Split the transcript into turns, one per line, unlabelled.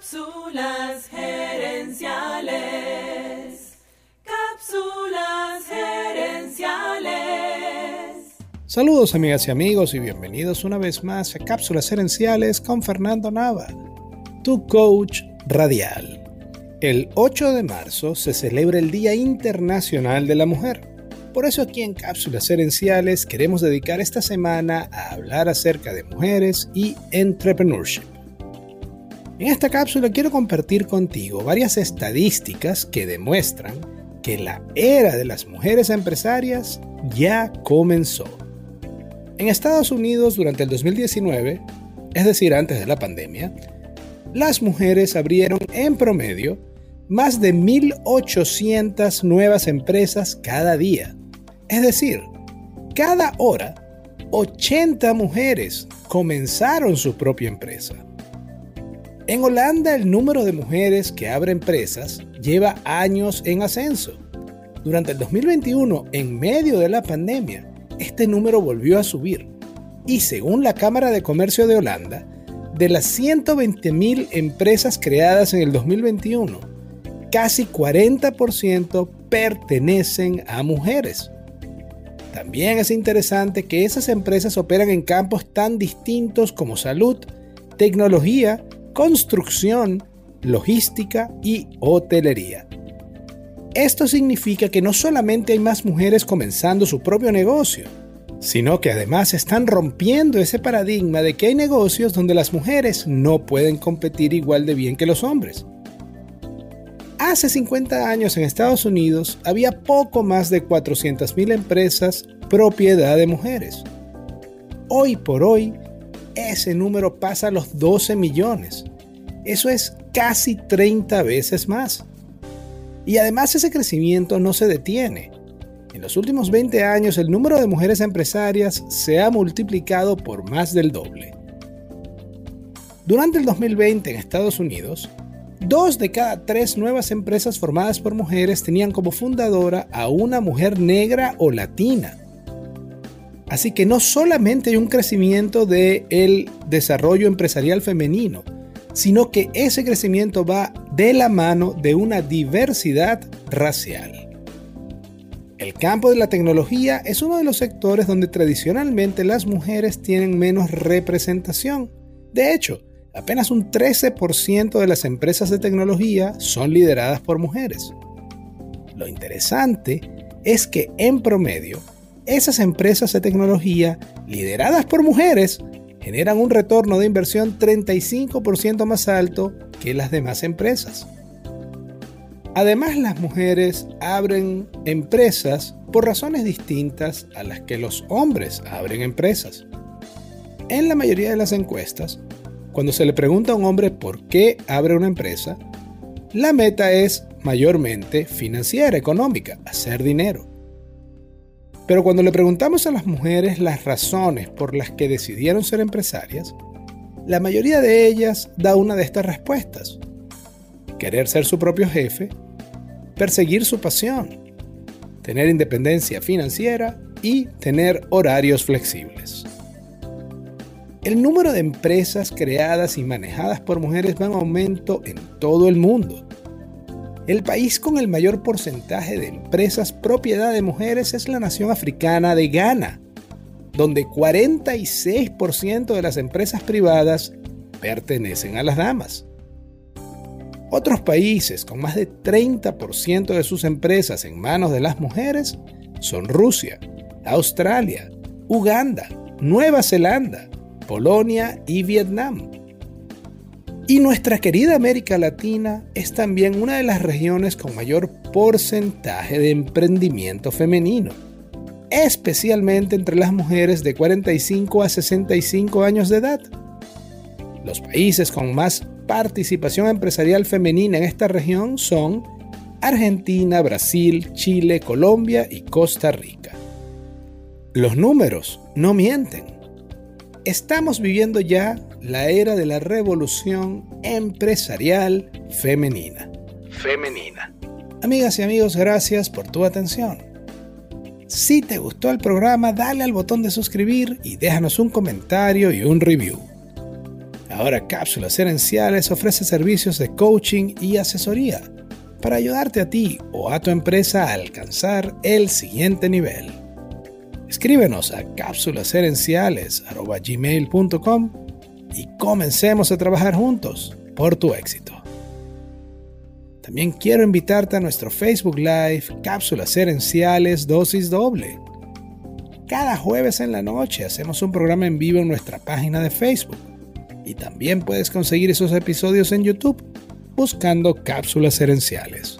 Cápsulas gerenciales. Cápsulas gerenciales.
Saludos amigas y amigos y bienvenidos una vez más a Cápsulas gerenciales con Fernando Nava, tu coach radial. El 8 de marzo se celebra el Día Internacional de la Mujer. Por eso aquí en Cápsulas Herenciales queremos dedicar esta semana a hablar acerca de mujeres y entrepreneurship. En esta cápsula quiero compartir contigo varias estadísticas que demuestran que la era de las mujeres empresarias ya comenzó. En Estados Unidos durante el 2019, es decir, antes de la pandemia, las mujeres abrieron en promedio más de 1.800 nuevas empresas cada día. Es decir, cada hora, 80 mujeres comenzaron su propia empresa. En Holanda el número de mujeres que abren empresas lleva años en ascenso. Durante el 2021, en medio de la pandemia, este número volvió a subir. Y según la Cámara de Comercio de Holanda, de las 120.000 empresas creadas en el 2021, casi 40% pertenecen a mujeres. También es interesante que esas empresas operan en campos tan distintos como salud, tecnología, construcción, logística y hotelería. Esto significa que no solamente hay más mujeres comenzando su propio negocio, sino que además están rompiendo ese paradigma de que hay negocios donde las mujeres no pueden competir igual de bien que los hombres. Hace 50 años en Estados Unidos había poco más de 400.000 empresas propiedad de mujeres. Hoy por hoy, ese número pasa a los 12 millones. Eso es casi 30 veces más. Y además ese crecimiento no se detiene. En los últimos 20 años el número de mujeres empresarias se ha multiplicado por más del doble. Durante el 2020 en Estados Unidos, Dos de cada tres nuevas empresas formadas por mujeres tenían como fundadora a una mujer negra o latina. Así que no solamente hay un crecimiento del el desarrollo empresarial femenino, sino que ese crecimiento va de la mano de una diversidad racial. El campo de la tecnología es uno de los sectores donde tradicionalmente las mujeres tienen menos representación. De hecho, apenas un 13% de las empresas de tecnología son lideradas por mujeres. Lo interesante es que en promedio, esas empresas de tecnología lideradas por mujeres generan un retorno de inversión 35% más alto que las demás empresas. Además, las mujeres abren empresas por razones distintas a las que los hombres abren empresas. En la mayoría de las encuestas, cuando se le pregunta a un hombre por qué abre una empresa, la meta es mayormente financiera, económica, hacer dinero. Pero cuando le preguntamos a las mujeres las razones por las que decidieron ser empresarias, la mayoría de ellas da una de estas respuestas. Querer ser su propio jefe, perseguir su pasión, tener independencia financiera y tener horarios flexibles. El número de empresas creadas y manejadas por mujeres va en aumento en todo el mundo. El país con el mayor porcentaje de empresas propiedad de mujeres es la nación africana de Ghana, donde 46% de las empresas privadas pertenecen a las damas. Otros países con más de 30% de sus empresas en manos de las mujeres son Rusia, Australia, Uganda, Nueva Zelanda, Polonia y Vietnam. Y nuestra querida América Latina es también una de las regiones con mayor porcentaje de emprendimiento femenino, especialmente entre las mujeres de 45 a 65 años de edad. Los países con más participación empresarial femenina en esta región son Argentina, Brasil, Chile, Colombia y Costa Rica. Los números no mienten. Estamos viviendo ya la era de la revolución empresarial femenina. Femenina. Amigas y amigos, gracias por tu atención. Si te gustó el programa, dale al botón de suscribir y déjanos un comentario y un review. Ahora Cápsulas Herenciales ofrece servicios de coaching y asesoría para ayudarte a ti o a tu empresa a alcanzar el siguiente nivel. Escríbenos a cápsulasherenciales.gmail.com y comencemos a trabajar juntos por tu éxito. También quiero invitarte a nuestro Facebook Live Cápsulas Herenciales Dosis Doble. Cada jueves en la noche hacemos un programa en vivo en nuestra página de Facebook y también puedes conseguir esos episodios en YouTube buscando cápsulas herenciales.